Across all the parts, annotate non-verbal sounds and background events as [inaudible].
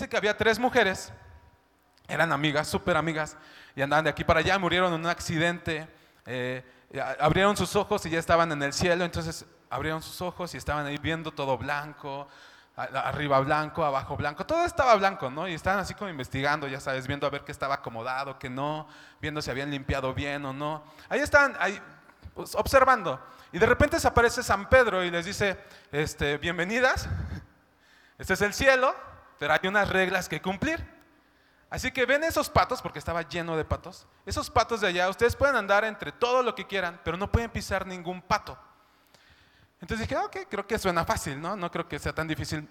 dice que había tres mujeres, eran amigas, súper amigas, y andaban de aquí para allá, murieron en un accidente, eh, abrieron sus ojos y ya estaban en el cielo, entonces abrieron sus ojos y estaban ahí viendo todo blanco, arriba blanco, abajo blanco, todo estaba blanco, ¿no? Y estaban así como investigando, ya sabes, viendo a ver qué estaba acomodado, qué no, viendo si habían limpiado bien o no. Ahí estaban, ahí, pues, observando. Y de repente se aparece San Pedro y les dice, este, bienvenidas, [laughs] este es el cielo, pero hay unas reglas que cumplir. Así que ven esos patos, porque estaba lleno de patos, esos patos de allá, ustedes pueden andar entre todo lo que quieran, pero no pueden pisar ningún pato. Entonces dije, ok, creo que suena fácil, ¿no? No creo que sea tan difícil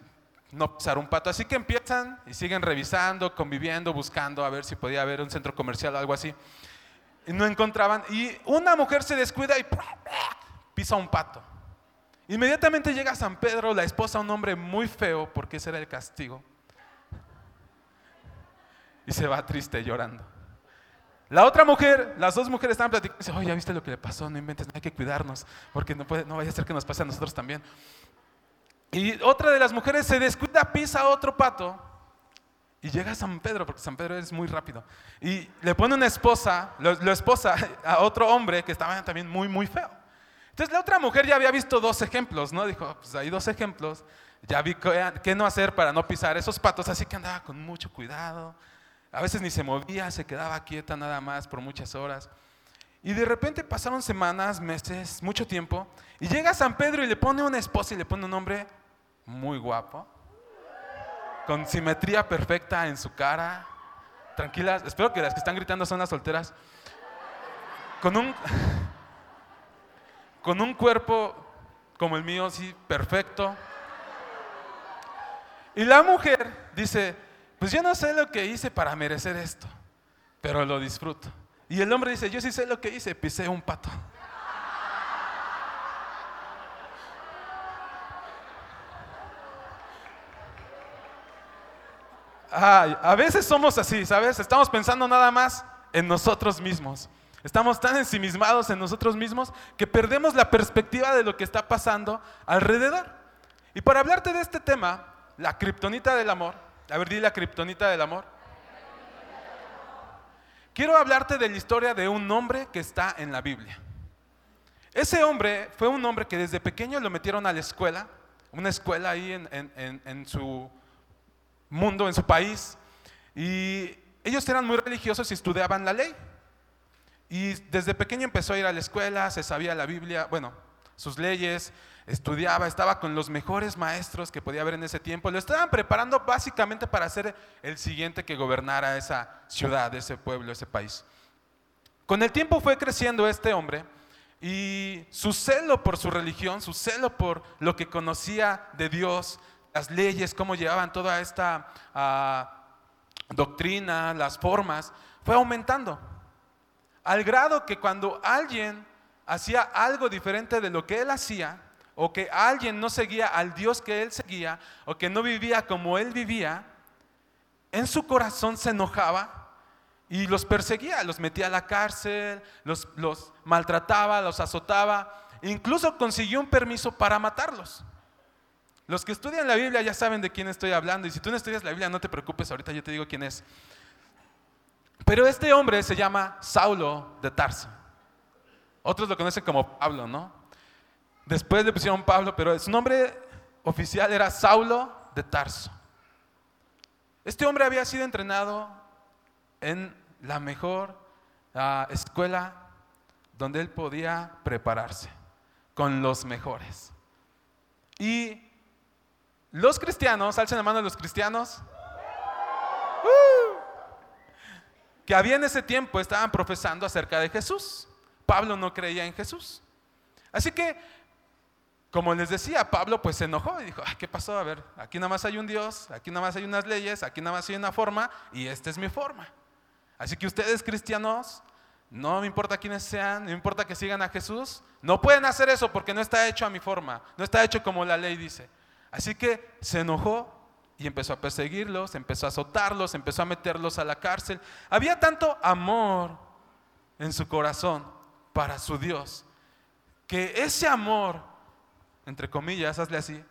no pisar un pato. Así que empiezan y siguen revisando, conviviendo, buscando a ver si podía haber un centro comercial o algo así. Y no encontraban. Y una mujer se descuida y pisa un pato. Inmediatamente llega San Pedro, la esposa, un hombre muy feo, porque ese era el castigo. Y se va triste llorando. La otra mujer, las dos mujeres estaban platicando, dice, oh, ya viste lo que le pasó, no inventes, hay que cuidarnos, porque no, puede, no vaya a ser que nos pase a nosotros también. Y otra de las mujeres se descuida, pisa otro pato, y llega a San Pedro, porque San Pedro es muy rápido, y le pone una esposa, lo, esposa a otro hombre que estaba también muy, muy feo. Entonces la otra mujer ya había visto dos ejemplos, ¿no? Dijo, pues hay dos ejemplos, ya vi qué no hacer para no pisar esos patos, así que andaba con mucho cuidado, a veces ni se movía, se quedaba quieta nada más por muchas horas. Y de repente pasaron semanas, meses, mucho tiempo, y llega San Pedro y le pone una esposa y le pone un hombre muy guapo, con simetría perfecta en su cara. Tranquilas, espero que las que están gritando son las solteras. Con un, [laughs] con un cuerpo como el mío, sí, perfecto. Y la mujer dice, pues yo no sé lo que hice para merecer esto, pero lo disfruto. Y el hombre dice, yo sí sé lo que hice, pisé un pato. a veces somos así, ¿sabes? Estamos pensando nada más en nosotros mismos. Estamos tan ensimismados en nosotros mismos que perdemos la perspectiva de lo que está pasando alrededor. Y para hablarte de este tema, la kriptonita del amor, a ver, di la kriptonita del amor. Quiero hablarte de la historia de un hombre que está en la Biblia. Ese hombre fue un hombre que desde pequeño lo metieron a la escuela, una escuela ahí en, su mundo, en su país, y ellos eran muy religiosos y estudiaban la ley. Y desde pequeño empezó a ir a la escuela, se sabía la Biblia, bueno, sus leyes, estudiaba, estaba con los mejores maestros que podía haber en ese tiempo. Lo estaban preparando básicamente para ser el siguiente que gobernara esa ciudad, ese pueblo, ese país. Con el tiempo fue creciendo este hombre y su celo por su religión, su celo por lo que conocía de Dios, las leyes, cómo llevaban toda esta ah, doctrina, las formas, fue aumentando. Al grado que cuando alguien hacía algo diferente de lo que él hacía, o que alguien no seguía al Dios que él seguía, o que no vivía como él vivía, en su corazón se enojaba y los perseguía, los metía a la cárcel, los, maltrataba, los azotaba, incluso consiguió un permiso para matarlos. Los que estudian la Biblia ya saben de quién estoy hablando, y si tú no estudias la Biblia, no te preocupes, ahorita yo te digo quién es. Pero este hombre se llama Saulo de Tarso. Otros lo conocen como Pablo, ¿no? Después le pusieron Pablo, pero su nombre oficial era Saulo de Tarso. Este hombre había sido entrenado en la mejor ah, escuela donde él podía prepararse, con los mejores. Y los cristianos, alcen la mano los cristianos, ¡uh! que había en ese tiempo estaban profesando acerca de Jesús. Pablo no creía en Jesús. Así que como les decía, Pablo pues se enojó y dijo, ¿qué pasó? A ver, aquí nada más hay un Dios, aquí nada más hay unas leyes, aquí nada más hay una forma y esta es mi forma. Así que ustedes cristianos, no me importa quiénes sean, no me importa que sigan a Jesús, no pueden hacer eso porque no está hecho a mi forma, no está hecho como la ley dice. Así que se enojó y empezó a perseguirlos, empezó a azotarlos, empezó a meterlos a la cárcel. Había tanto amor en su corazón para su Dios, que ese amor entre comillas, hazle así,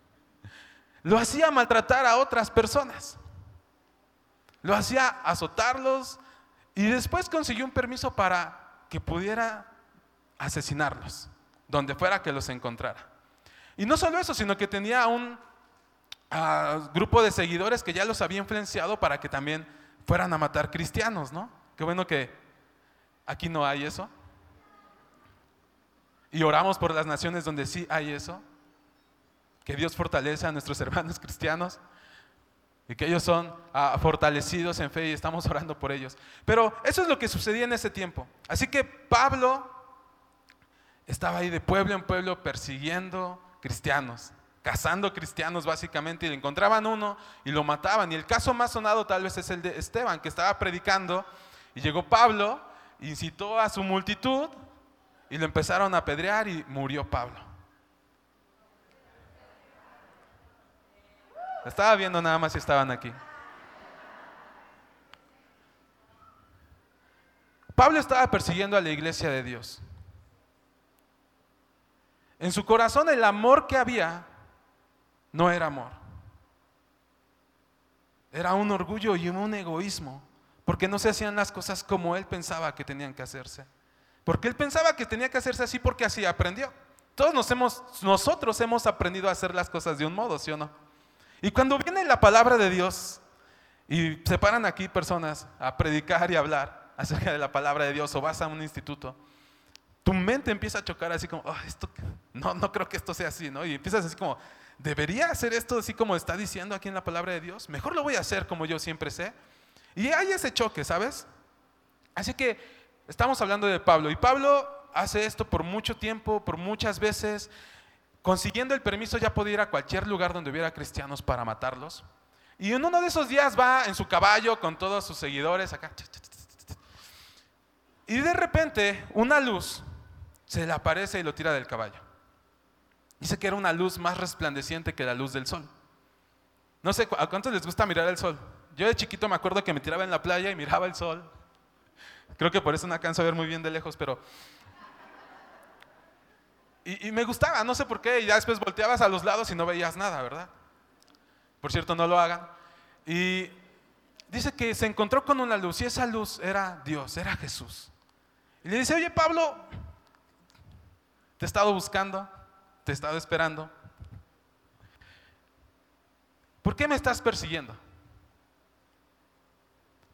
[laughs] lo hacía maltratar a otras personas. Lo hacía azotarlos y después consiguió un permiso para que pudiera asesinarlos, donde fuera que los encontrara. Y no solo eso, sino que tenía un grupo de seguidores que ya los había influenciado para que también fueran a matar cristianos, ¿no? Qué bueno que aquí no hay eso. Y oramos por las naciones donde sí hay eso. Que Dios fortalece a nuestros [laughs] hermanos cristianos y que ellos son ah, fortalecidos en fe y estamos orando por ellos. Pero eso es lo que sucedía en ese tiempo. Así que Pablo estaba ahí de pueblo en pueblo persiguiendo cristianos, cazando cristianos básicamente, y le encontraban uno y lo mataban. Y el caso más sonado tal vez es el de Esteban, que estaba predicando y llegó Pablo, incitó a su multitud y lo empezaron a apedrear y murió Pablo. Estaba viendo nada más si estaban aquí. Pablo estaba persiguiendo a la iglesia de Dios. En su corazón el amor que había no era amor. Era un orgullo y un egoísmo, porque no se hacían las cosas como él pensaba que tenían que hacerse. Porque él pensaba que tenía que hacerse así porque así aprendió. Todos nosotros hemos aprendido a hacer las cosas de un modo, ¿sí o no? Y cuando viene la palabra de Dios y se paran aquí personas a predicar y hablar acerca de la palabra de Dios o vas a un instituto, tu mente empieza a chocar así como, esto, no, no creo que esto sea así, ¿no? Y empiezas así como, ¿debería hacer esto así como está diciendo aquí en la palabra de Dios? Mejor lo voy a hacer como yo siempre sé. Y hay ese choque, ¿sabes? Así que estamos hablando de Pablo y Pablo hace esto por mucho tiempo, por muchas veces. Consiguiendo el permiso ya podía ir a cualquier lugar donde hubiera cristianos para matarlos. Y en uno de esos días va en su caballo con todos sus seguidores acá. Y de repente una luz se le aparece y lo tira del caballo. Dice que era una luz más resplandeciente que la luz del sol. No sé, ¿a cuántos les gusta mirar el sol? Yo de chiquito me acuerdo que me tiraba en la playa y miraba el sol. Creo que por eso no alcanzo a ver muy bien de lejos, pero y, me gustaba, no sé por qué, y ya después volteabas a los lados y no veías nada, ¿verdad? Por cierto, no lo hagan. Y dice que se encontró con una luz y esa luz era Dios, era Jesús. Y le dice, oye Pablo, te he estado buscando, te he estado esperando. ¿Por qué me estás persiguiendo?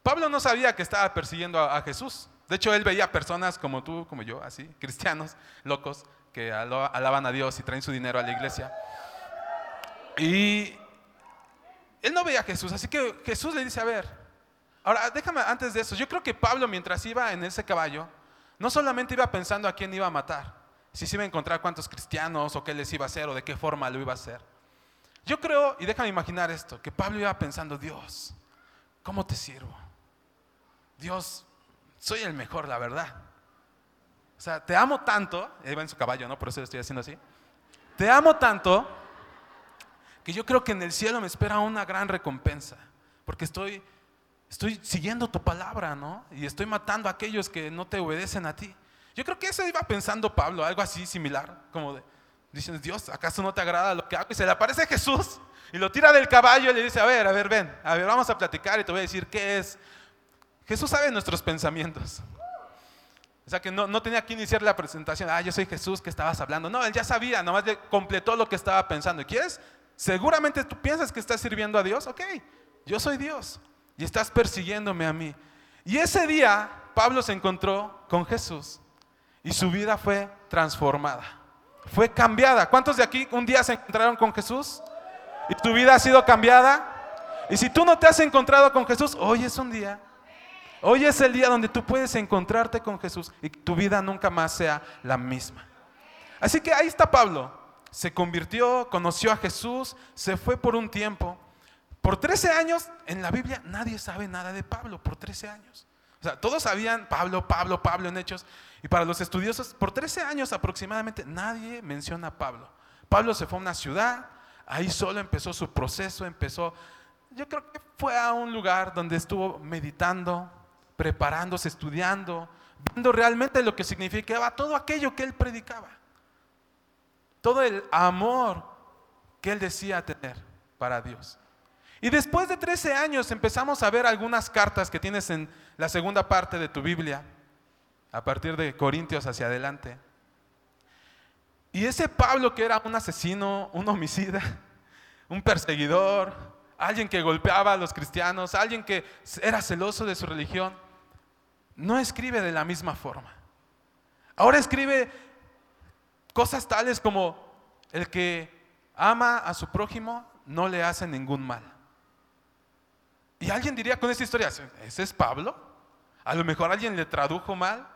Pablo no sabía que estaba persiguiendo a, Jesús. De hecho, él veía personas como tú, como yo, así, [laughs] cristianos, locos, que alaban a Dios y traen su dinero a la iglesia. Y él no veía a Jesús, así que Jesús le dice, a ver, ahora déjame antes de eso, yo creo que Pablo mientras iba en ese caballo, no solamente iba pensando a quién iba a matar, si se iba a encontrar cuántos cristianos o qué les iba a hacer o de qué forma lo iba a hacer. Yo creo, y déjame imaginar esto, que Pablo iba pensando, Dios, ¿cómo te sirvo? Dios, soy el mejor, la verdad. O sea, te amo tanto, ahí va en su caballo, ¿no? Por eso lo estoy haciendo así. Te amo tanto que yo creo que en el cielo me espera una gran recompensa, porque estoy, estoy siguiendo tu palabra, ¿no? Y estoy matando a aquellos que no te obedecen a ti. Yo creo que eso iba pensando Pablo, algo así similar, como de, diciendo, Dios, ¿acaso no te agrada lo que hago? Y se le aparece Jesús y lo tira del caballo y le dice, a ver, a ver, ven, a ver, vamos a platicar y te voy a decir qué es. Jesús sabe nuestros pensamientos. O sea que no, tenía que iniciar la presentación, ah, yo soy Jesús que estabas hablando. No, él ya sabía, nomás le completó lo que estaba pensando. ¿Y quieres? Seguramente tú piensas que estás sirviendo a Dios. Ok, yo soy Dios y estás persiguiéndome a mí. Y ese día Pablo se encontró con Jesús y su vida fue transformada. Fue cambiada. ¿Cuántos de aquí un día se encontraron con Jesús? ¿Y tu vida ha sido cambiada? Y si tú no te has encontrado con Jesús, hoy es un día Hoy es el día donde tú puedes encontrarte con Jesús y tu vida nunca más sea la misma. Así que ahí está Pablo. Se convirtió, conoció a Jesús, se fue por un tiempo. Por 13 años en la Biblia nadie sabe nada de Pablo, por 13 años. O sea, todos sabían Pablo, Pablo, Pablo en hechos. Y para los estudiosos, por 13 años aproximadamente nadie menciona a Pablo. Pablo se fue a una ciudad, ahí solo empezó su proceso, empezó, yo creo que fue a un lugar donde estuvo meditando, preparándose, estudiando, viendo realmente lo que significaba todo aquello que él predicaba. Todo el amor que él decía tener. para Dios. Y después de 13 años empezamos a ver algunas cartas que tienes en la segunda parte de tu Biblia, a partir de Corintios hacia adelante. Y ese Pablo que era un asesino, un homicida, [laughs] un perseguidor, alguien que golpeaba a los cristianos, alguien que era celoso de su religión, no escribe de la misma forma. Ahora escribe cosas tales como el que ama a su prójimo no le hace ningún mal. Y alguien diría con esta historia, ¿ese es Pablo? A lo mejor alguien le tradujo mal.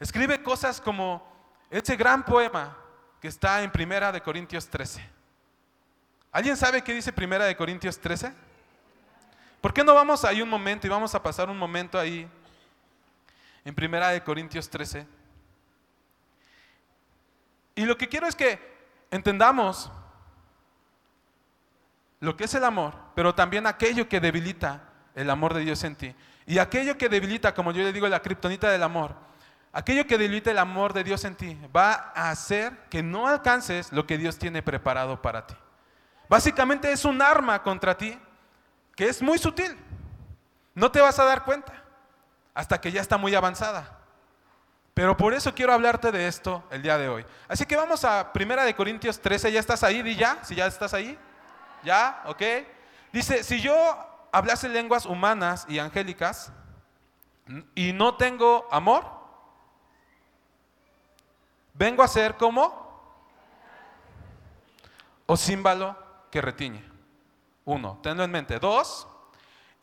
Escribe cosas como ese gran poema que está en Primera de Corintios 13. ¿Alguien sabe qué dice Primera de Corintios 13? ¿Por qué no vamos ahí un momento y vamos a pasar un momento ahí en Primera de Corintios 13? Y lo que quiero es que entendamos lo que es el amor, pero también aquello que debilita el amor de Dios en ti. Y aquello que debilita, como yo le digo, la kriptonita del amor, aquello que debilita el amor de Dios en ti va a hacer que no alcances lo que Dios tiene preparado para ti. Básicamente es un arma contra ti que es muy sutil. No te vas a dar cuenta hasta que ya está muy avanzada. Pero por eso quiero hablarte de esto el día de hoy. Así que vamos a Primera de Corintios 13, ¿ya estás ahí? Di ya, si ya estás ahí. ¿Ya? ¿Ok? Dice, si yo hablase lenguas humanas y angélicas y no tengo amor, vengo a ser como o símbolo que retiñe. Uno, tenlo en mente. Dos,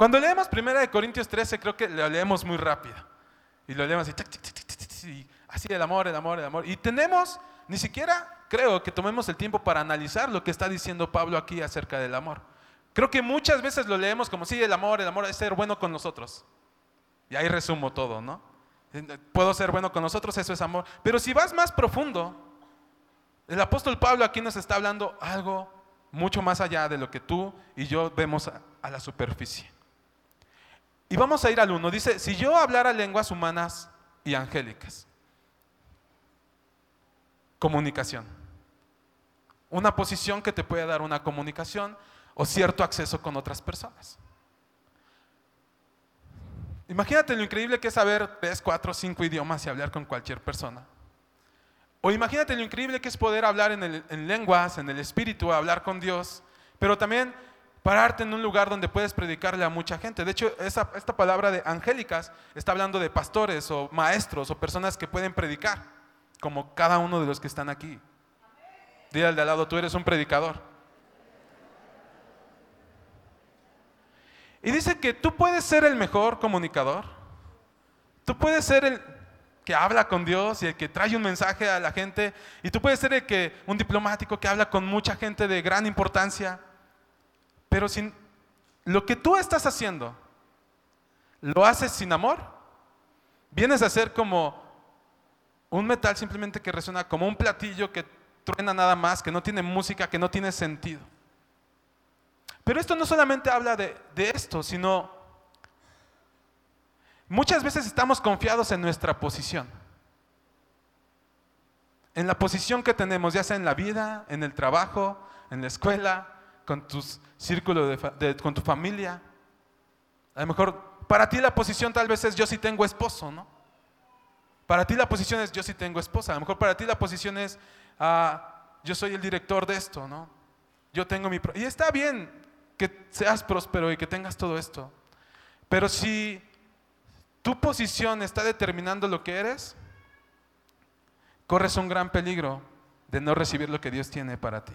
Cuando leemos 1 Corintios 13, creo que lo leemos muy rápido. Y lo leemos así, así el amor, el amor, el amor. Y tenemos, ni siquiera creo que tomemos el tiempo para analizar lo que está diciendo Pablo aquí acerca del amor. Creo que muchas veces lo leemos como, sí, el amor, el amor es ser bueno con nosotros. Y ahí resumo todo, ¿no? Puedo ser bueno con nosotros, eso es amor. Pero si vas más profundo, el apóstol Pablo aquí nos está hablando algo mucho más allá de lo que tú y yo vemos a la superficie. Y vamos a ir al uno. Dice, si yo hablara lenguas humanas y angélicas, comunicación. Una posición que te puede dar una comunicación o cierto acceso con otras personas. Imagínate lo increíble que es saber tres, cuatro, cinco idiomas y hablar con cualquier persona. O imagínate lo increíble que es poder hablar en, en lenguas, en el espíritu, hablar con Dios, pero también pararte en un lugar donde puedes predicarle a mucha gente. De hecho, esta palabra de angélicas está hablando de pastores o maestros o personas que pueden predicar, como cada uno de los que están aquí. Dile al de al lado, tú eres un predicador. Y dice que tú puedes ser el mejor comunicador. Tú puedes ser el que habla con Dios y el que trae un mensaje a la gente. Y tú puedes ser el que, un diplomático que habla con mucha gente de gran importancia. Pero sin lo que tú estás haciendo, lo haces sin amor, vienes a ser como un metal simplemente que resuena como un platillo que truena nada más, que no tiene música, que no tiene sentido. Pero esto no solamente habla de, de esto, sino muchas veces estamos confiados en nuestra posición. En la posición que tenemos, ya sea en la vida, en el trabajo, en la escuela, con tus círculos, con tu familia. A lo mejor para ti la posición tal vez es yo sí tengo esposo, ¿no? Para ti la posición es yo sí tengo esposa. A lo mejor para ti la posición es ah, yo soy el director de esto, ¿no? Yo tengo mi... Y está bien que seas próspero y que tengas todo esto. Pero si tu posición está determinando lo que eres, corres un gran peligro de no recibir lo que Dios tiene para ti.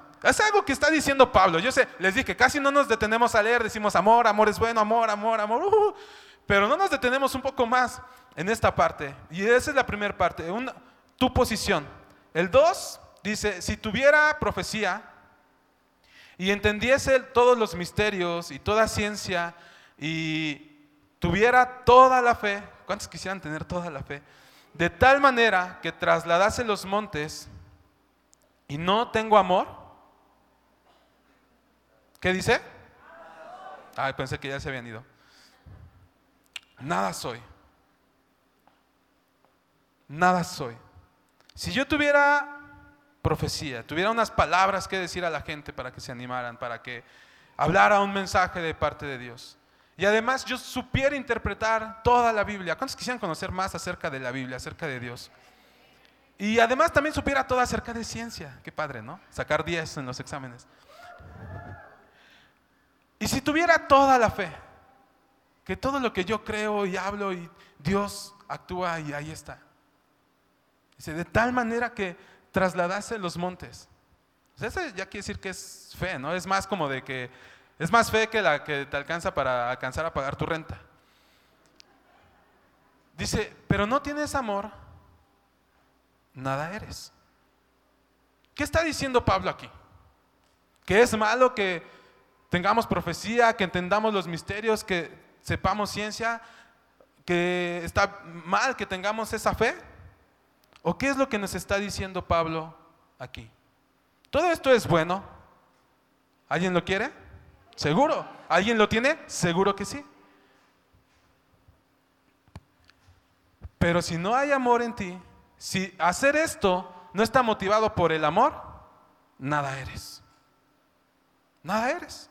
Es algo que está diciendo Pablo. Yo sé, les dije, casi no nos detenemos a leer, decimos amor, amor es bueno, amor, amor, amor. Uh, pero no nos detenemos un poco más en esta parte. Y esa es la primera parte, tu posición. El 2 dice, si tuviera profecía y entendiese todos los misterios y toda ciencia y tuviera toda la fe, ¿cuántos quisieran tener toda la fe? De tal manera que trasladase los montes y no tengo amor, ¿Qué dice? Ay, pensé que ya se habían ido. Nada soy. Nada soy. Si yo tuviera profecía, tuviera unas palabras que decir a la gente para que se animaran, para que hablara un mensaje de parte de Dios. Y además yo supiera interpretar toda la Biblia. ¿Cuántos quisieran conocer más acerca de la Biblia, acerca de Dios? Y además también supiera todo acerca de ciencia. Qué padre, ¿no? Sacar 10 en los exámenes. Y si tuviera toda la fe, que todo lo que yo creo y hablo y Dios actúa y ahí está. Dice, de tal manera que trasladase los montes. Ese ya quiere decir que es fe, ¿no? Es más como de que, es más fe que la que te alcanza para alcanzar a pagar tu renta. Dice, pero no tienes amor, nada eres. ¿Qué está diciendo Pablo aquí? Que es malo que tengamos profecía, que entendamos los misterios, que sepamos ciencia, que está mal que tengamos esa fe? ¿O qué es lo que nos está diciendo Pablo aquí? Todo esto es bueno. ¿Alguien lo quiere? Seguro. ¿Alguien lo tiene? Seguro que sí. Pero si no hay amor en ti, si hacer esto no está motivado por el amor, nada eres. Nada eres.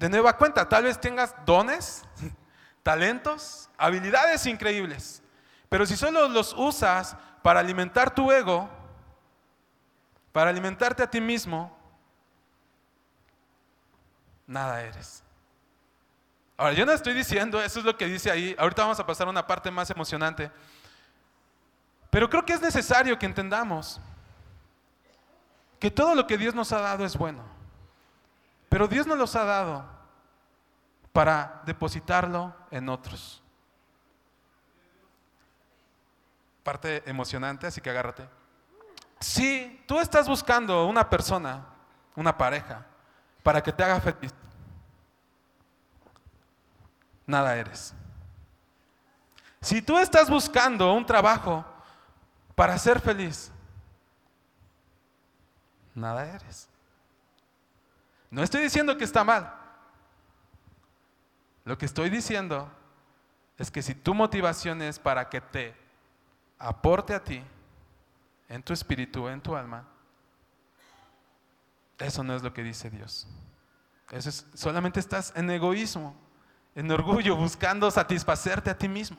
De nueva cuenta, tal vez tengas dones, [laughs] talentos, habilidades increíbles, pero si solo los usas para alimentar tu ego, para alimentarte a ti mismo, nada eres. Ahora, yo no estoy diciendo, eso es lo que dice ahí, ahorita vamos a pasar a una parte más emocionante, pero creo que es necesario que entendamos que todo lo que Dios nos ha dado es bueno. Pero Dios nos los ha dado para depositarlo en otros. Parte emocionante, así que agárrate. Si tú estás buscando una persona, una pareja, para que te haga feliz, nada eres. Si tú estás buscando un trabajo para ser feliz, nada eres. No estoy diciendo que está mal. Lo que estoy diciendo es que si tu motivación es para que te aporte a ti, en tu espíritu, en tu alma, eso no es lo que dice Dios. Eso es, solamente estás en egoísmo, en orgullo, buscando satisfacerte a ti mismo.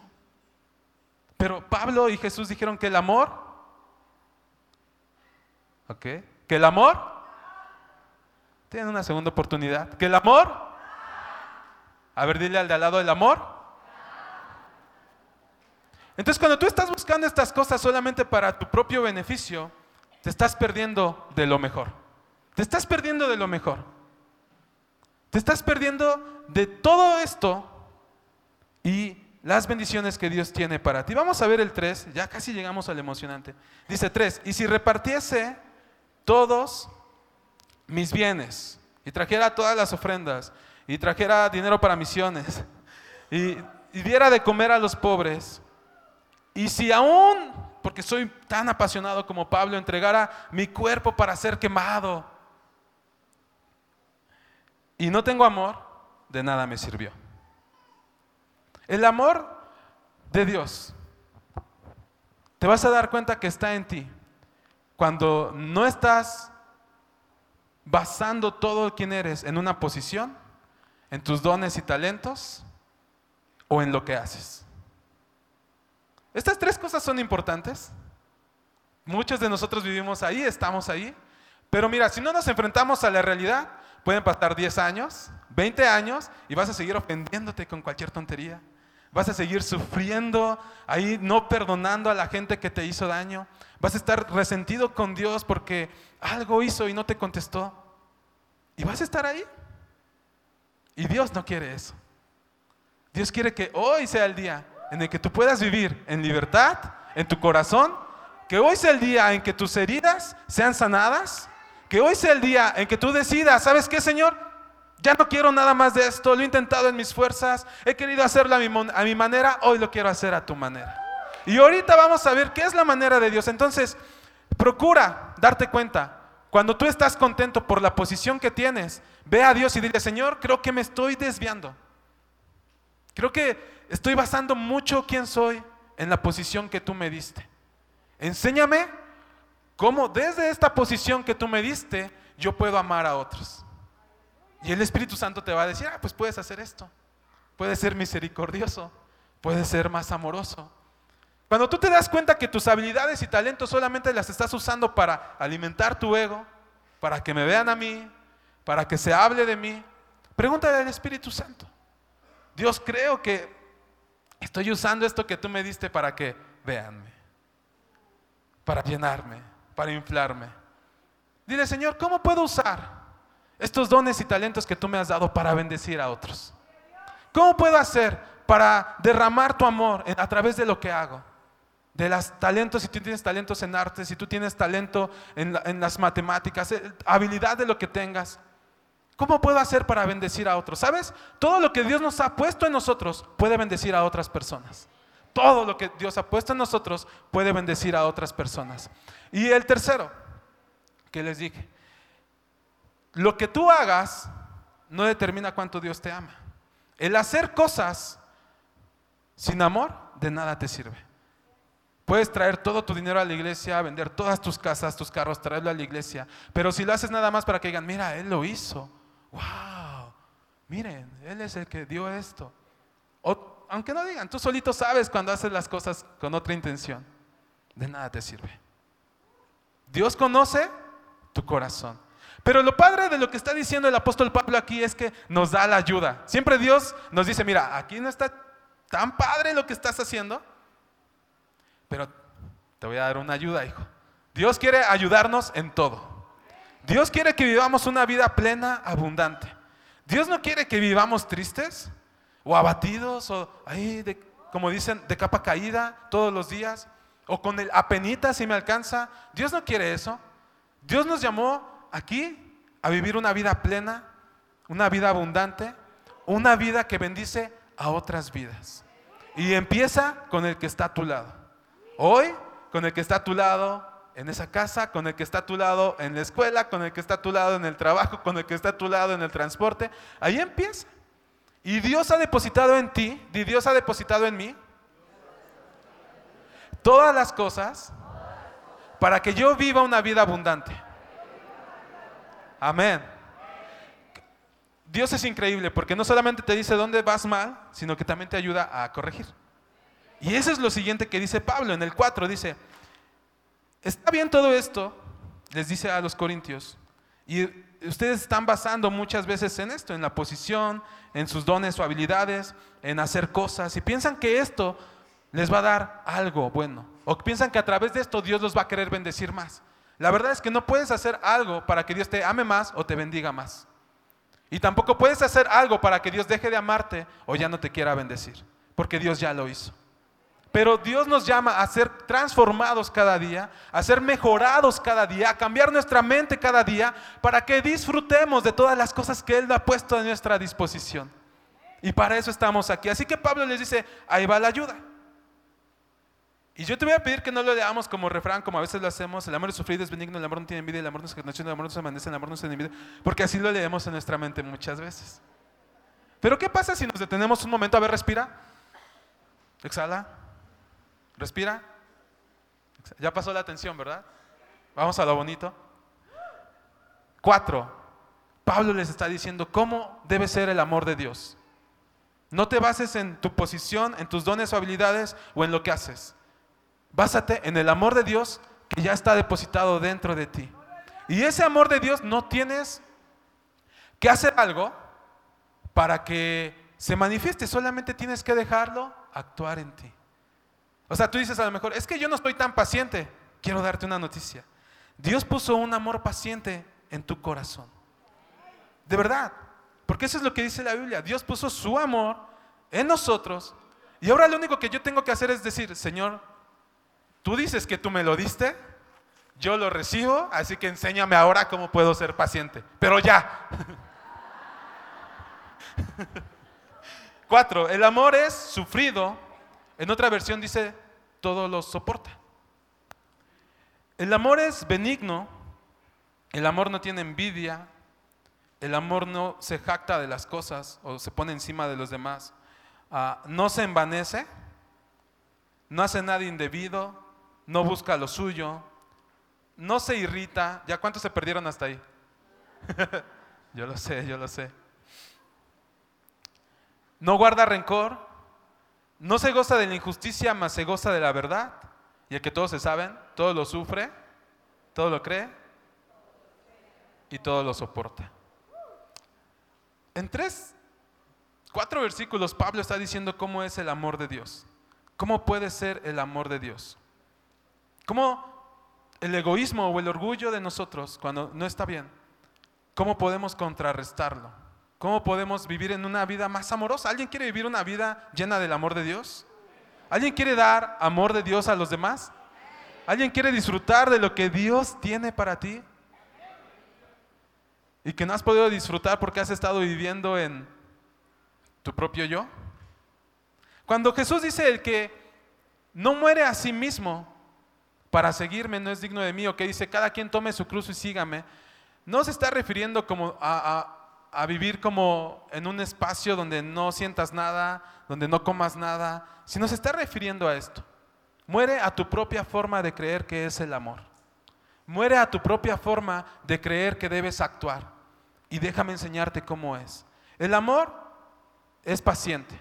Pero Pablo y Jesús dijeron que el amor, ¿ok? Que el amor tienen una segunda oportunidad. ¿Que el amor? A ver, dile al de al lado el amor. Entonces, cuando tú estás buscando estas cosas solamente para tu propio beneficio, te estás perdiendo de lo mejor. Te estás perdiendo de lo mejor. Te estás perdiendo de todo esto y las bendiciones que Dios tiene para ti. Vamos a ver el 3, ya casi llegamos al emocionante. Dice 3, y si repartiese todos mis bienes y trajera todas las ofrendas y trajera dinero para misiones y, diera de comer a los pobres. Y si aún, porque soy tan apasionado como Pablo, entregara mi cuerpo para ser quemado y no tengo amor, de nada me sirvió. El amor de Dios, te vas a dar cuenta que está en ti. Cuando no estás basando todo quien eres en una posición, en tus dones y talentos o en lo que haces. Estas tres cosas son importantes. Muchos de nosotros vivimos ahí, estamos ahí. Pero mira, si no nos enfrentamos a la realidad, pueden pasar 10 años, 20 años y vas a seguir ofendiéndote con cualquier tontería. Vas a seguir sufriendo, ahí no perdonando a la gente que te hizo daño. Vas a estar resentido con Dios porque algo hizo y no te contestó. Y vas a estar ahí. Y Dios no quiere eso. Dios quiere que hoy sea el día en el que tú puedas vivir en libertad, en tu corazón, que hoy sea el día en que tus heridas sean sanadas, que hoy sea el día en que tú decidas, ¿sabes qué, Señor? Ya no quiero nada más de esto, lo he intentado en mis fuerzas, he querido hacerlo a mi, a mi manera, hoy lo quiero hacer a tu manera. Y ahorita vamos a ver qué es la manera de Dios. Entonces, procura darte cuenta. Cuando tú estás contento por la posición que tienes, ve a Dios y dile, Señor, creo que me estoy desviando. Creo que estoy basando mucho quién soy en la posición que tú me diste. Enséñame cómo desde esta posición que tú me diste, yo puedo amar a otros. Y el Espíritu Santo te va a decir, ah, pues puedes hacer esto. Puedes ser misericordioso, puedes ser más amoroso. Cuando tú te das cuenta que tus habilidades y talentos solamente las estás usando para alimentar tu ego, para que me vean a mí, para que se hable de mí, pregúntale al Espíritu Santo. Dios, creo que estoy usando esto que tú me diste para que veanme, para llenarme, para inflarme. Dile, Señor, ¿cómo puedo usar estos dones y talentos que tú me has dado para bendecir a otros? ¿Cómo puedo hacer para derramar tu amor a través de lo que hago? De los talentos, si tú tienes talentos en arte, si tú tienes talento en, en las matemáticas, eh, habilidad de lo que tengas. ¿Cómo puedo hacer para bendecir a otros? ¿Sabes? Todo lo que Dios nos ha puesto en nosotros puede bendecir a otras personas. Todo lo que Dios ha puesto en nosotros puede bendecir a otras personas. Y el tercero, que les dije, lo que tú hagas no determina cuánto Dios te ama. El hacer cosas sin amor de nada te sirve. Puedes traer todo tu dinero a la iglesia, vender todas tus casas, tus carros, traerlo a la iglesia. Pero si lo haces nada más para que digan, mira, Él lo hizo wow, miren, Él es el que dio esto. aunque no digan, tú solito sabes cuando haces las cosas con otra intención. De nada te sirve. Dios conoce tu corazón. Pero lo padre de lo que está diciendo el apóstol Pablo aquí es que nos da la ayuda. Siempre Dios nos dice, mira, aquí no está tan padre lo que estás haciendo, pero te voy a dar una ayuda, hijo. Dios quiere ayudarnos en todo. Dios quiere que vivamos una vida plena, abundante. Dios no quiere que vivamos tristes o abatidos o ahí, como dicen, de capa caída todos los días o con el apenita si me alcanza. Dios no quiere eso. Dios nos llamó aquí a vivir una vida plena, una vida abundante, una vida que bendice a otras vidas. Y empieza con el que está a tu lado. Hoy, con el que está a tu lado, en esa casa, con el que está a tu lado en la escuela, con el que está a tu lado en el trabajo, con el que está a tu lado en el transporte. Ahí empieza. Y Dios ha depositado en ti, Dios ha depositado en mí, todas las cosas para que yo viva una vida abundante. Amén. Dios es increíble porque no solamente te dice dónde vas mal, sino que también te ayuda a corregir. Y eso es lo siguiente que dice Pablo en el 4, dice, Está bien todo esto, les dice a los corintios, y ustedes están basando muchas veces en esto, en la posición, en sus dones o habilidades, en hacer cosas, y piensan que esto les va a dar algo bueno, o piensan que a través de esto Dios los va a querer bendecir más. La verdad es que no puedes hacer algo para que Dios te ame más o te bendiga más. Y tampoco puedes hacer algo para que Dios deje de amarte o ya no te quiera bendecir, porque Dios ya lo hizo. Pero Dios nos llama a ser transformados cada día, a ser mejorados cada día, a cambiar nuestra mente cada día para que disfrutemos de todas las cosas que Él ha puesto a nuestra disposición. Y para eso estamos aquí. Así que Pablo les dice, ahí va la ayuda. Y yo te voy a pedir que no lo leamos como refrán, como a veces lo hacemos, el amor es sufrido, es benigno, el amor no tiene envidia, el amor no se el amor no se amanece, el amor no se envidia, porque así lo leemos en nuestra mente muchas veces. Pero ¿qué pasa si nos detenemos un momento? A ver, respira. Exhala. Respira. Ya pasó la atención, ¿verdad? Vamos a lo bonito. Cuatro. Pablo les está diciendo cómo debe ser el amor de Dios. No te bases en tu posición, en tus dones o habilidades o en lo que haces. Básate en el amor de Dios que ya está depositado dentro de ti. Y ese amor de Dios no tienes que hacer algo para que se manifieste, solamente tienes que dejarlo actuar en ti. O sea, tú dices a lo mejor, es que yo no estoy tan paciente. Quiero darte una noticia. Dios puso un amor paciente en tu corazón. De verdad. Porque eso es lo que dice la Biblia. Dios puso su amor en nosotros. Y ahora lo único que yo tengo que hacer es decir, Señor, tú dices que tú me lo diste, yo lo recibo, así que enséñame ahora cómo puedo ser paciente. Pero ya. [laughs] Cuatro, el amor es sufrido. En otra versión dice, todo lo soporta. El amor es benigno, el amor no tiene envidia, el amor no se jacta de las cosas o se pone encima de los demás, ah, no se envanece, no hace nada indebido, no busca lo suyo, no se irrita. ¿Ya cuántos se perdieron hasta ahí? [laughs] yo lo sé, yo lo sé. No guarda rencor, no se goza de la injusticia, mas se goza de la verdad. Y el que todos se saben, todo lo sufre, todo lo cree y todo lo soporta. En tres, cuatro versículos Pablo está diciendo cómo es el amor de Dios. ¿Cómo puede ser el amor de Dios? ¿Cómo el egoísmo o el orgullo de nosotros cuando no está bien? ¿Cómo podemos contrarrestarlo? ¿Cómo podemos vivir en una vida más amorosa? ¿Alguien quiere vivir una vida llena del amor de Dios? ¿Alguien quiere dar amor de Dios a los demás? ¿Alguien quiere disfrutar de lo que Dios tiene para ti? y que no has podido disfrutar porque has estado viviendo en tu propio yo. Cuando Jesús dice el que no muere a sí mismo para seguirme no es digno de mí, o que dice cada quien tome su cruz y sígame, no se está refiriendo como a, a vivir como en un espacio donde no sientas nada, donde no comas nada, sino se está refiriendo a esto. Muere a tu propia forma de creer que es el amor. Muere a tu propia forma de creer que debes actuar. Y déjame enseñarte cómo es. El amor es paciente.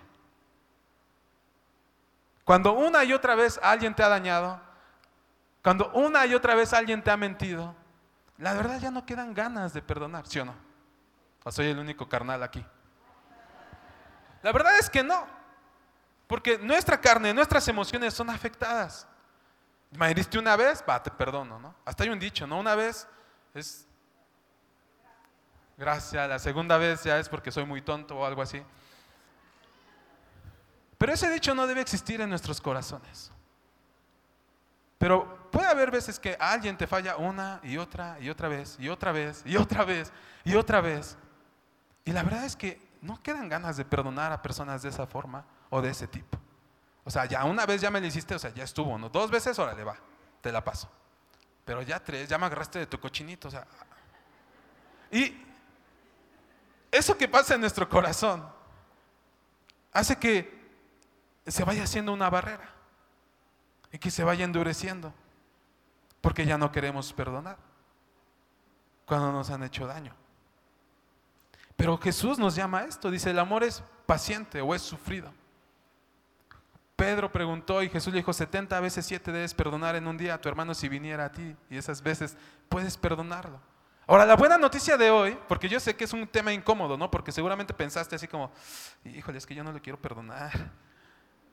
Cuando una y otra vez alguien te ha dañado, cuando una y otra vez alguien te ha mentido, la verdad ya no quedan ganas de perdonar, ¿sí o no? ¿O soy el único carnal aquí? La verdad es que no, porque nuestra carne, nuestras emociones son afectadas. Me heriste una vez, va, te perdono, ¿no? Hasta hay un dicho, ¿no? Una vez es gracias, la segunda vez ya es porque soy muy tonto o algo así. Pero ese dicho no debe existir en nuestros corazones. Pero puede haber veces que alguien te falla una y otra y otra vez y otra vez y otra vez y otra vez. Y la verdad es que no quedan ganas de perdonar a personas de esa forma o de ese tipo. O sea, ya una vez ya me lo hiciste, o sea, ya estuvo, ¿no? Dos veces, órale, va, te la paso. Pero ya tres, ya me agarraste de tu cochinito, o sea. Y eso que pasa en nuestro corazón hace que se vaya haciendo una barrera y que se vaya endureciendo, porque ya no queremos perdonar cuando nos han hecho daño. Pero Jesús nos llama a esto, dice, el amor es paciente o es sufrido. Pedro preguntó y Jesús le dijo, 70 veces 7 debes perdonar en un día a tu hermano si viniera a ti y esas veces puedes perdonarlo. Ahora, la buena noticia de hoy, porque yo sé que es un tema incómodo, ¿no? Porque seguramente pensaste así como, híjole, es que yo no le quiero perdonar.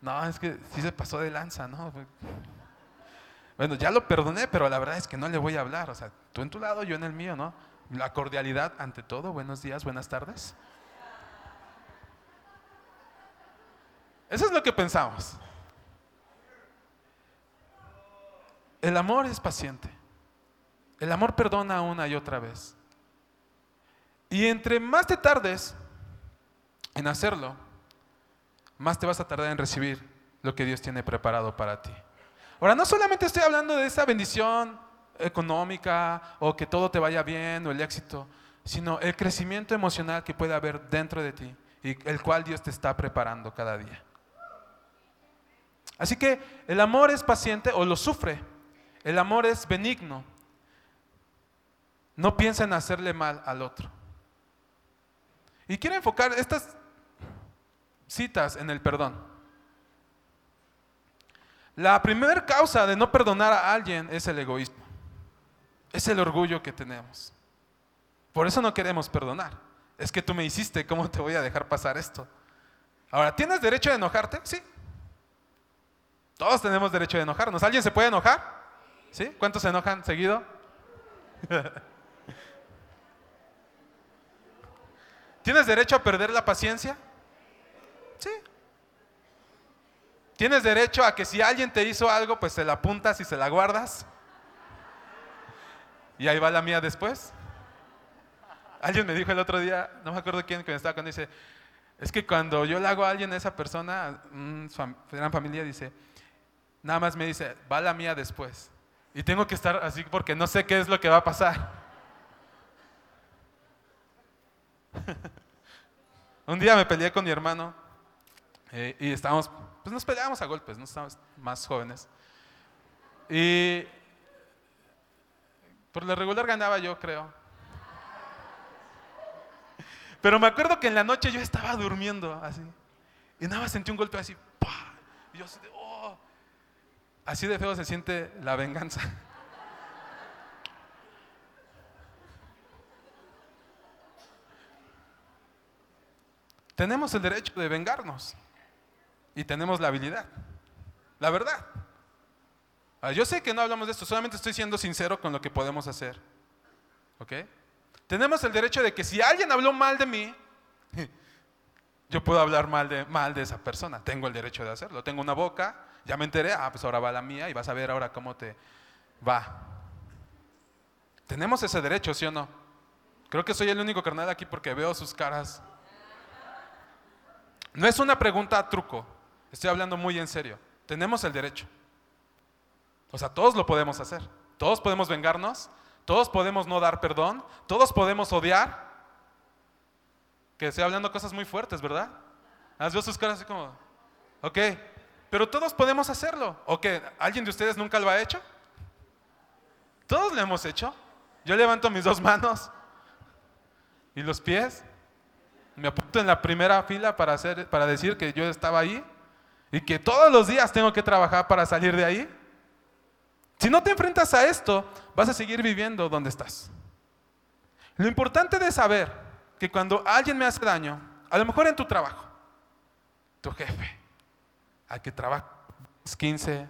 No, es que sí se pasó de lanza, ¿no? Bueno, ya lo perdoné, pero la verdad es que no le voy a hablar. O sea, tú en tu lado, yo en el mío, ¿no? La cordialidad ante todo. Buenos días, buenas tardes. Eso es lo que pensamos. El amor es paciente. El amor perdona una y otra vez. Y entre más te tardes en hacerlo, más te vas a tardar en recibir lo que Dios tiene preparado para ti. Ahora, no solamente estoy hablando de esa bendición económica o que todo te vaya bien o el éxito, sino el crecimiento emocional que puede haber dentro de ti y el cual Dios te está preparando cada día. Así que el amor es paciente o lo sufre. El amor es benigno. No piensa en hacerle mal al otro. Y quiero enfocar estas citas en el perdón. La primera causa de no perdonar a alguien es el egoísmo. Es el orgullo que tenemos. Por eso no queremos perdonar. Es que tú me hiciste, ¿cómo te voy a dejar pasar esto? Ahora, ¿tienes derecho a enojarte? Sí. Todos tenemos derecho a enojarnos. ¿Alguien se puede enojar? ¿Sí? ¿Cuántos se enojan seguido? [laughs] ¿Tienes derecho a perder la paciencia? Sí. ¿Tienes derecho a que si alguien te hizo algo, pues se la apuntas y se la guardas? Y ahí va la mía después. Alguien me dijo el otro día, no me acuerdo quién que me estaba con, dice, es que cuando yo le hago a alguien a esa persona, una gran familia, dice, nada más me dice, va la mía después. Y tengo que estar así porque no sé qué es lo que va a pasar. [laughs] Un día me peleé con mi hermano eh, y estábamos, pues nos peleábamos a golpes, no estábamos más jóvenes. Y por lo regular ganaba yo, creo. Pero me acuerdo que en la noche yo estaba durmiendo así. Y nada más sentí un golpe así. Y yo así de, oh. Así de feo se siente la venganza. tenemos el derecho de vengarnos. Y tenemos la habilidad. La verdad. Ah, yo sé que no hablamos de esto, solamente estoy siendo sincero con lo que podemos hacer. ¿Ok? Tenemos el derecho de que si alguien habló mal de mí, [laughs] yo puedo hablar mal de, mal de esa persona. Tengo el derecho de hacerlo. Tengo una boca, ya me enteré, ah, pues ahora va la mía y vas a ver ahora cómo te va. Tenemos ese derecho, ¿sí o no? Creo que soy el único carnal aquí porque veo sus caras. No es una pregunta a truco, estoy hablando muy en serio. Tenemos el derecho. O sea, todos lo podemos hacer. Todos podemos vengarnos, todos podemos no dar perdón, todos podemos odiar. Que estoy hablando cosas muy fuertes, ¿verdad? Has visto sus caras así como, ok, pero todos podemos hacerlo. ¿O? ¿Alguien de ustedes nunca lo ha hecho? Todos lo hemos hecho. Yo levanto mis dos manos y los pies. Me apunto en la primera fila para, hacer, para decir que yo estaba ahí y que todos los días tengo que trabajar para salir de ahí. Si no te enfrentas a esto, vas a seguir viviendo donde estás. Lo importante de saber que cuando alguien me hace daño, a lo mejor en tu trabajo, tu jefe, al que trabaja 15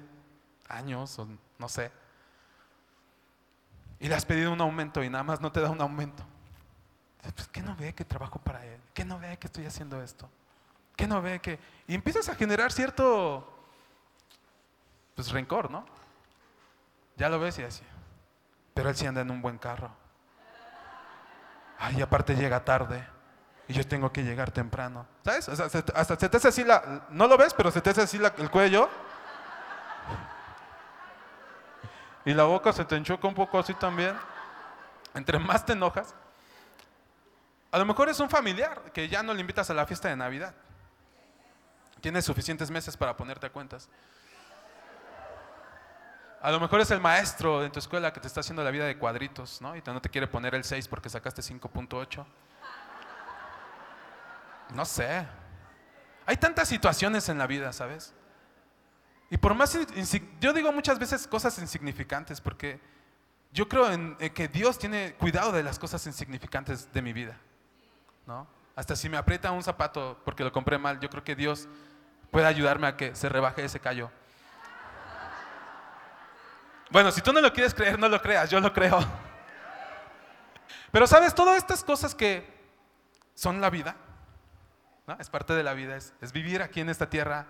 años o no sé, y le has pedido un aumento y nada más no te da un aumento. Pues, ¿Qué no ve que trabajo para él? ¿Qué no ve que estoy haciendo esto? ¿Qué no ve que...? Y empiezas a generar cierto, pues, rencor, ¿no? Ya lo ves y así. Pero él sí anda en un buen carro. Ay, aparte llega tarde. Y yo tengo que llegar temprano. ¿Sabes? hasta se te hace así la. No lo ves, pero se te hace así el cuello. Y la boca se te enchoca un poco así también. Entre más te enojas. A lo mejor es un familiar que ya no le invitas a la fiesta de Navidad. Tienes suficientes meses para ponerte a cuentas. A lo mejor es el maestro en tu escuela que te está haciendo la vida de cuadritos, ¿no? Y no te quiere poner el 6 porque sacaste 5.8. No sé. Hay tantas situaciones en la vida, ¿sabes? Y por más, yo digo muchas veces cosas insignificantes porque yo creo en, que Dios tiene cuidado de las cosas insignificantes de mi vida, ¿no? Hasta si me aprieta un zapato porque lo compré mal, yo creo que Dios puede ayudarme a que se rebaje ese callo. Bueno, si tú no lo quieres creer, no lo creas, yo lo creo. Pero sabes, todas estas cosas que son la vida, es parte de la vida, es, es vivir aquí en esta tierra,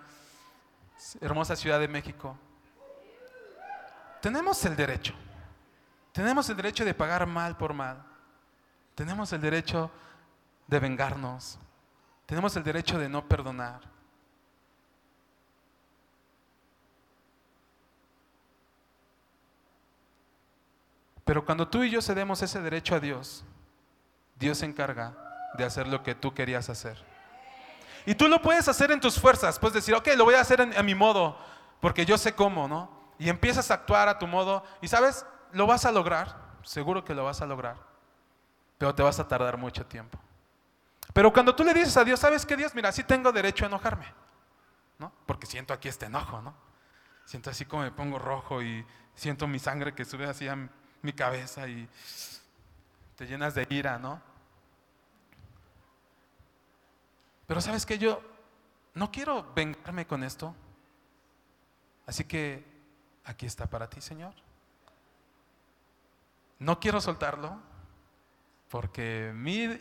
hermosa Ciudad de México. Tenemos el derecho, tenemos el derecho de pagar mal por mal, tenemos el derecho de vengarnos, tenemos el derecho de no perdonar. Pero cuando tú y yo cedemos ese derecho a Dios, Dios se encarga de hacer lo que tú querías hacer. Y tú lo puedes hacer en tus fuerzas, puedes decir, ok, lo voy a hacer a mi modo, porque yo sé cómo, ¿no? Y empiezas a actuar a tu modo, y sabes, lo vas a lograr, seguro que lo vas a lograr, pero te vas a tardar mucho tiempo. Pero cuando tú le dices a Dios, ¿sabes qué Dios? Mira, sí tengo derecho a enojarme, ¿no? Porque siento aquí este enojo, ¿no? Siento así como me pongo rojo y siento mi sangre que sube así a mi cabeza y te llenas de ira, ¿no? Pero sabes que yo no quiero vengarme con esto. Así que aquí está para ti, Señor. No quiero soltarlo porque mi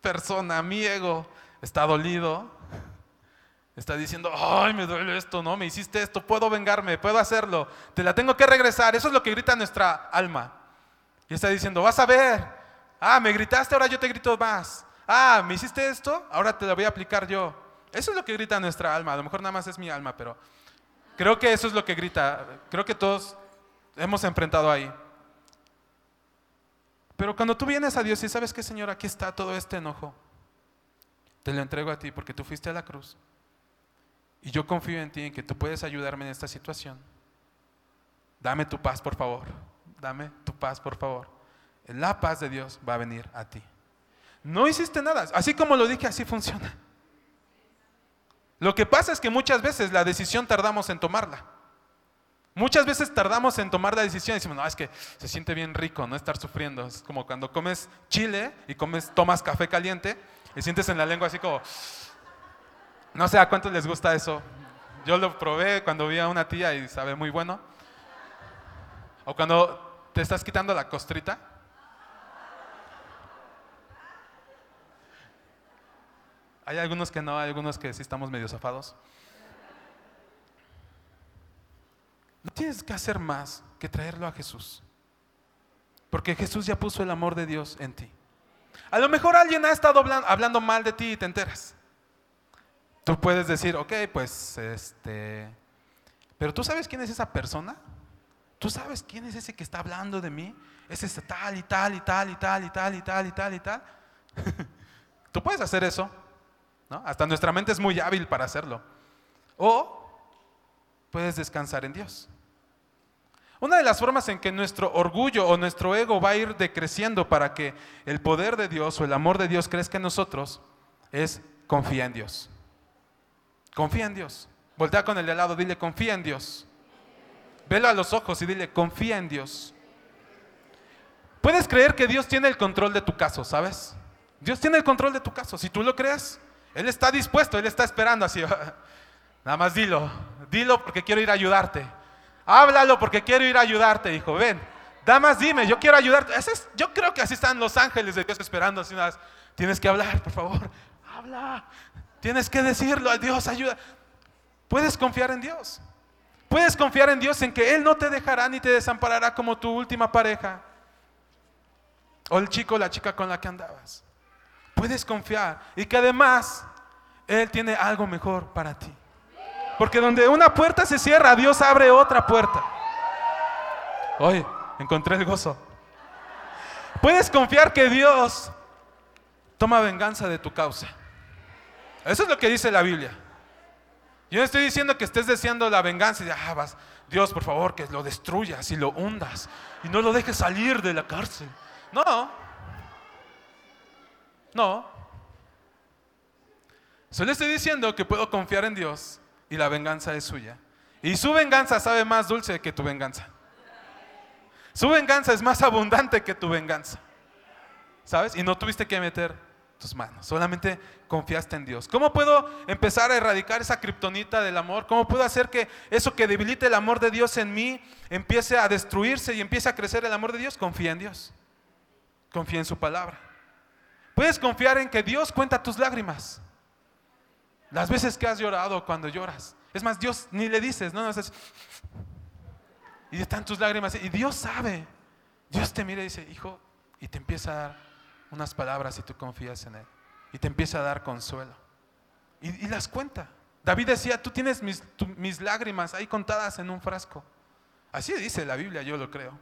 persona, mi ego, está dolido. Está diciendo, ay, me duele esto, no, me hiciste esto, puedo vengarme, puedo hacerlo, te la tengo que regresar. Eso es lo que grita nuestra alma. Y está diciendo, vas a ver, ah, me gritaste, ahora yo te grito más. Ah, me hiciste esto, ahora te lo voy a aplicar yo. Eso es lo que grita nuestra alma. A lo mejor nada más es mi alma, pero creo que eso es lo que grita. Creo que todos hemos enfrentado ahí. Pero cuando tú vienes a Dios y sabes que Señor, aquí está todo este enojo, te lo entrego a ti porque tú fuiste a la cruz. Y yo confío en ti, en que tú puedes ayudarme en esta situación. Dame tu paz, por favor. Dame tu paz, por favor. La paz de Dios va a venir a ti. No hiciste nada. Así como lo dije, así funciona. Lo que pasa es que muchas veces la decisión tardamos en tomarla. Muchas veces tardamos en tomar la decisión y decimos, no, es que se siente bien rico no estar sufriendo. Es como cuando comes chile y comes, tomas café caliente y sientes en la lengua así como, no sé a cuántos les gusta eso. Yo lo probé cuando vi a una tía y sabe muy bueno. O cuando te estás quitando la costrita. Hay algunos que no, hay algunos que sí estamos medio zafados. No tienes que hacer más que traerlo a Jesús. Porque Jesús ya puso el amor de Dios en ti. A lo mejor alguien ha estado hablando mal de ti y te enteras. Tú puedes decir, ok, pues este... Pero tú sabes quién es esa persona. Tú sabes quién es ese que está hablando de mí. Es ese tal y tal y tal y tal y tal y tal y tal y tal. [laughs] Tú puedes hacer eso. ¿no? Hasta nuestra mente es muy hábil para hacerlo. O puedes descansar en Dios. Una de las formas en que nuestro orgullo o nuestro ego va a ir decreciendo para que el poder de Dios o el amor de Dios crezca en nosotros es confía en Dios. Confía en Dios. Voltea con el de al lado, dile, confía en Dios. Velo a los ojos y dile, confía en Dios. Puedes creer que Dios tiene el control de tu caso, ¿sabes? Dios tiene el control de tu caso. Si tú lo crees, Él está dispuesto, Él está esperando así. [laughs] Nada más dilo, dilo porque quiero ir a ayudarte. Háblalo porque quiero ir a ayudarte, hijo. Ven, damas, dime, yo quiero ayudarte. yo creo que así están los ángeles de Dios esperando. Así unas, tienes que hablar, por favor. Habla. Tienes que decirlo a Dios, ayuda. Puedes confiar en Dios. Puedes confiar en Dios en que Él no te dejará ni te desamparará como tu última pareja. O el chico o la chica con la que andabas. Puedes confiar. Y que además Él tiene algo mejor para ti. Porque donde una puerta se cierra, Dios abre otra puerta. Hoy encontré el gozo. Puedes confiar que Dios toma venganza de tu causa. Eso es lo que dice la Biblia. Yo no estoy diciendo que estés deseando la venganza y ah, vas, Dios, por favor, que lo destruyas y lo hundas y no lo dejes salir de la cárcel. No. No. Solo estoy diciendo que puedo confiar en Dios y la venganza es suya. Y su venganza sabe más dulce que tu venganza. Su venganza es más abundante que tu venganza. ¿Sabes? Y no tuviste que meter tus manos, solamente confiaste en Dios. ¿Cómo puedo empezar a erradicar esa kriptonita del amor? ¿Cómo puedo hacer que eso que debilite el amor de Dios en mí empiece a destruirse y empiece a crecer el amor de Dios? Confía en Dios. Confía en su palabra. Puedes confiar en que Dios cuenta tus lágrimas. Las veces que has llorado cuando lloras. Es más, Dios ni le dices, no, no, es, y están tus lágrimas. Y Dios sabe. Dios te mira y dice, hijo, y te empieza a dar unas palabras y tú confías en Él. Y te empieza a dar consuelo. Y, las cuenta. David decía, tú tienes mis, mis lágrimas ahí contadas en un frasco. Así dice la Biblia, yo lo creo.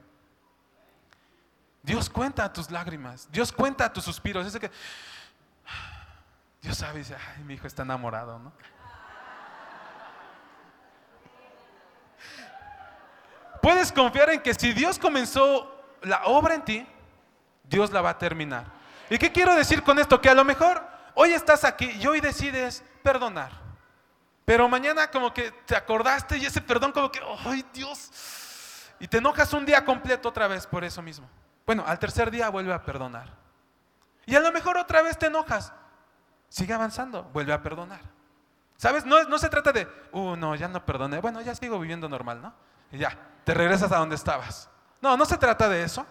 Dios cuenta tus lágrimas. Dios cuenta tus suspiros. que Dios sabe, dice, ay, mi hijo está enamorado, ¿no? Puedes confiar en que si Dios comenzó la obra en ti, Dios la va a terminar. ¿Y qué quiero decir con esto? Que a lo mejor hoy estás aquí y hoy decides perdonar. Pero mañana como que te acordaste y ese perdón como que, ay Dios, y te enojas un día completo otra vez por eso mismo. Bueno, al tercer día vuelve a perdonar. Y a lo mejor otra vez te enojas, sigue avanzando, vuelve a perdonar. ¿Sabes? No, no se trata de, uh, no, ya no perdoné, bueno, ya sigo viviendo normal, ¿no? Y ya, te regresas a donde estabas. No, no se trata de eso.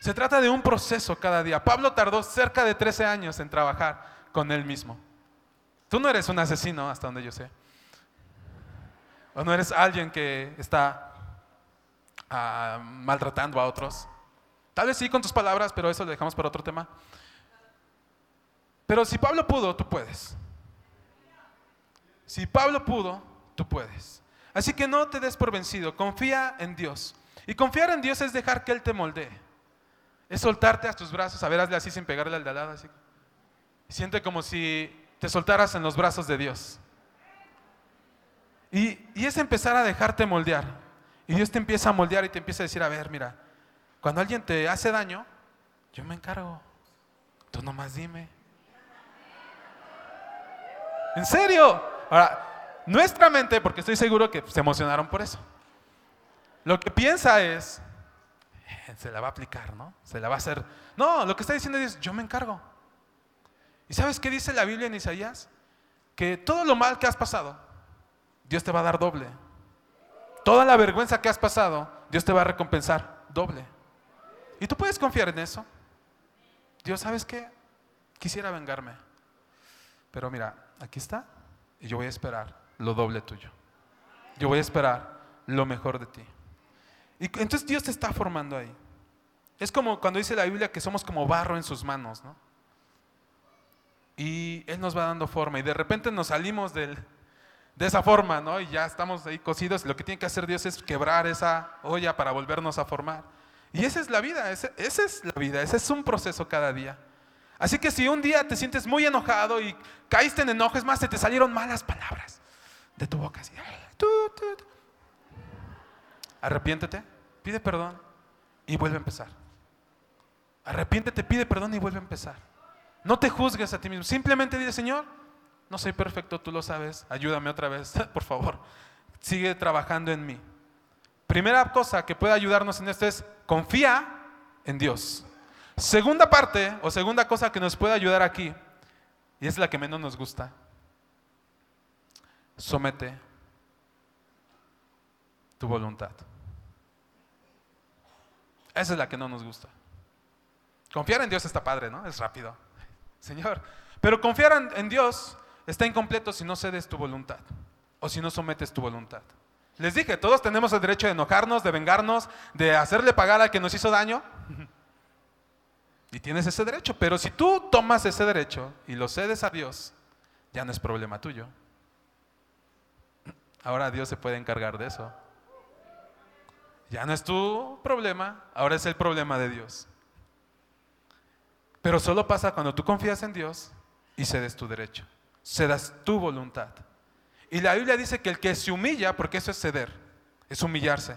Se trata de un proceso cada día. Pablo tardó cerca de 13 años en trabajar con él mismo. Tú no eres un asesino, hasta donde yo sé. O no eres alguien que está ah, maltratando a otros. Tal vez sí con tus palabras, pero eso lo dejamos para otro tema. Pero si Pablo pudo, tú puedes. Si Pablo pudo, tú puedes. Así que no te des por vencido, confía en Dios. Y confiar en Dios es dejar que Él te moldee. Es soltarte a tus brazos, a ver, hazle así sin pegarle al de al lado. Así. Siente como si te soltaras en los brazos de Dios. Y, y, es empezar a dejarte moldear. Y Dios te empieza a moldear y te empieza a decir, a ver, mira, cuando alguien te hace daño, yo me encargo. Tú nomás dime. ¿En serio? Ahora, nuestra mente, porque estoy seguro que se emocionaron por eso, lo que piensa es, [laughs] se la va a aplicar, ¿no? Se la va a hacer. No, lo que está diciendo es, yo me encargo. ¿Y sabes qué dice la Biblia en Isaías? Que todo lo mal que has pasado, Dios te va a dar doble. Toda la vergüenza que has pasado, Dios te va a recompensar doble. Y tú puedes confiar en eso. Dios, ¿sabes qué? Quisiera vengarme. Pero mira, aquí está. Y yo voy a esperar lo doble tuyo. Yo voy a esperar lo mejor de ti. Y entonces Dios te está formando ahí. Es como cuando dice la Biblia que somos como barro en sus manos, ¿no? Y Él nos va dando forma y de repente nos salimos de esa forma, ¿no? Y ya estamos ahí cocidos. Lo que tiene que hacer Dios es quebrar esa olla para volvernos a formar. Y esa es la vida, esa, es la vida, ese es un proceso cada día. Así que si un día te sientes muy enojado y caíste en enojo, es más, te, te salieron malas palabras de tu boca. Arrepiéntete, pide perdón y vuelve a empezar. Arrepiéntete, pide perdón y vuelve a empezar. No te juzgues a ti mismo. Simplemente dile, Señor, no soy perfecto, tú lo sabes. Ayúdame otra vez, [laughs] por favor. Sigue trabajando en mí. Primera cosa que puede ayudarnos en esto es confía en Dios. Segunda parte o segunda cosa que nos puede ayudar aquí, y es la que menos nos gusta, somete tu voluntad. Esa es la que no nos gusta. Confiar en Dios está padre, ¿no? Es rápido. Señor, pero confiar en, Dios está incompleto si no cedes tu voluntad o si no sometes tu voluntad. Les dije, todos tenemos el derecho de enojarnos, de vengarnos, de hacerle pagar al que nos hizo daño. Y tienes ese derecho, pero si tú tomas ese derecho y lo cedes a Dios, ya no es problema tuyo. Ahora Dios se puede encargar de eso. Ya no es tu problema, ahora es el problema de Dios. Pero solo pasa cuando tú confías en Dios y cedes tu derecho, cedas tu voluntad. Y la Biblia dice que el que se humilla, porque eso es ceder, es humillarse.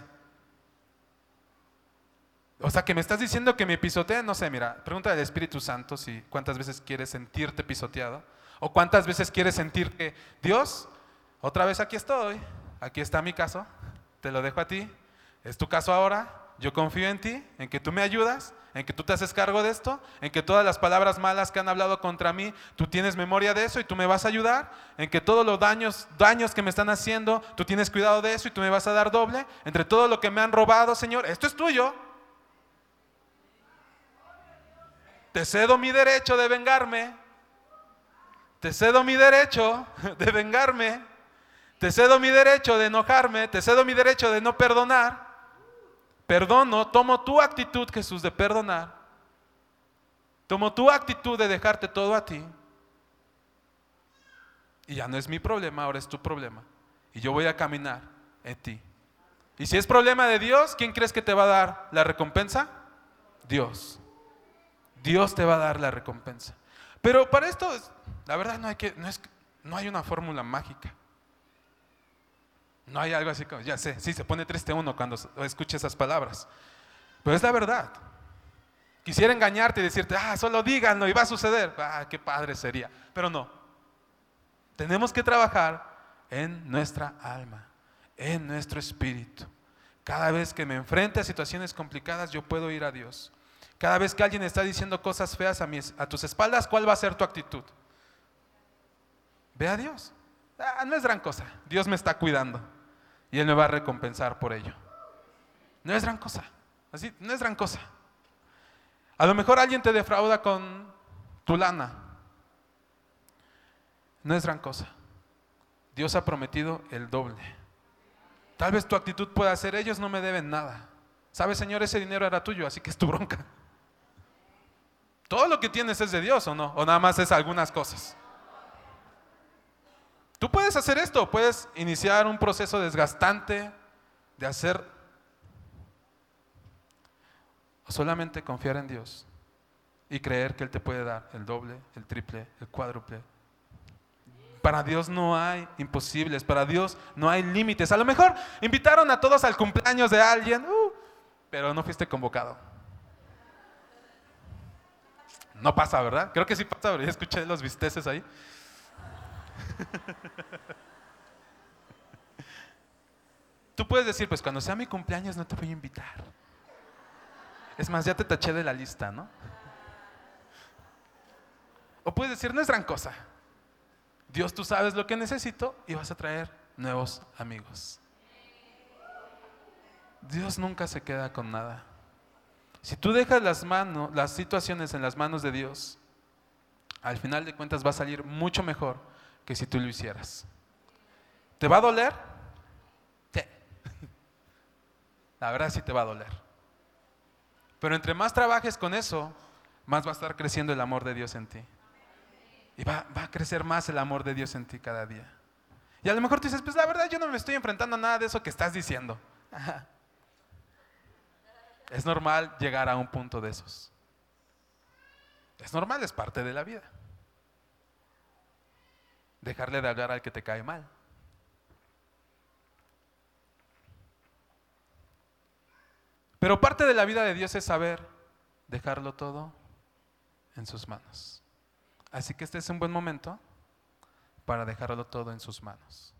O sea, que me estás diciendo que me pisotea, no sé, mira, pregunta al Espíritu Santo si cuántas veces quieres sentirte pisoteado o cuántas veces quieres sentir que Dios, otra vez aquí estoy, aquí está mi caso, te lo dejo a ti, es tu caso ahora, yo confío en ti, en que tú me ayudas, en que tú te haces cargo de esto, en que todas las palabras malas que han hablado contra mí, tú tienes memoria de eso y tú me vas a ayudar, en que todos los daños, daños que me están haciendo, tú tienes cuidado de eso y tú me vas a dar doble, entre todo lo que me han robado, Señor, esto es tuyo. Te cedo mi derecho de vengarme. Te cedo mi derecho [laughs] de vengarme. Te cedo mi derecho de enojarme. Te cedo mi derecho de no perdonar. Perdono, tomo tu actitud, Jesús, de perdonar. Tomo tu actitud de dejarte todo a ti. Y ya no es mi problema, ahora es tu problema. Y yo voy a caminar en ti. Y si es problema de Dios, ¿quién crees que te va a dar la recompensa? Dios. Dios te va a dar la recompensa. Pero para esto, la verdad no hay, que, no es, no hay una fórmula mágica. No hay algo así como, ya sé, sí, se pone triste uno cuando escucha esas palabras. Pero es la verdad. Quisiera engañarte y decirte, ah, solo díganlo y va a suceder. Ah, qué padre sería. Pero no. Tenemos que trabajar en nuestra alma, en nuestro espíritu. Cada vez que me enfrente a situaciones complicadas, yo puedo ir a Dios. Cada vez que alguien está diciendo cosas feas a, a tus espaldas, ¿cuál va a ser tu actitud? Ve a Dios. Ah, no es gran cosa. Dios me está cuidando. Y Él me va a recompensar por ello. No es gran cosa. Así, no es gran cosa. A lo mejor alguien te defrauda con tu lana. No es gran cosa. Dios ha prometido el doble. Tal vez tu actitud pueda ser, ellos no me deben nada. ¿Sabes, Señor? Ese dinero era tuyo, así que es tu bronca. Todo lo que tienes es de Dios o no, o nada más es algunas cosas. Tú puedes hacer esto, puedes iniciar un proceso desgastante de hacer solamente confiar en Dios y creer que Él te puede dar el doble, el triple, el cuádruple. Para Dios no hay imposibles, para Dios no hay límites. A lo mejor invitaron a todos al cumpleaños de alguien, uh, pero no fuiste convocado. No pasa, ¿verdad? Creo que sí pasa, pero ya escuché los visteces ahí. [laughs] Tú puedes decir, pues cuando sea mi cumpleaños no te voy a invitar. Es más, ya te taché de la lista, ¿no? O puedes decir, no es gran cosa. Dios, tú sabes lo que necesito y vas a traer nuevos amigos. Dios nunca se queda con nada. Si tú dejas las manos, las situaciones en las manos de Dios, al final de cuentas va a salir mucho mejor que si tú lo hicieras. ¿Te va a doler? Sí. [laughs] La verdad sí te va a doler. Pero entre más trabajes con eso, más va a estar creciendo el amor de Dios en ti. Y va, a crecer más el amor de Dios en ti cada día. Y a lo mejor tú dices, pues la verdad yo no me estoy enfrentando a nada de eso que estás diciendo. Es normal llegar a un punto de esos. Es normal, es parte de la vida. Dejarle de hablar al que te cae mal. Pero parte de la vida de Dios es saber dejarlo todo en sus manos. Así que este es un buen momento para dejarlo todo en sus manos.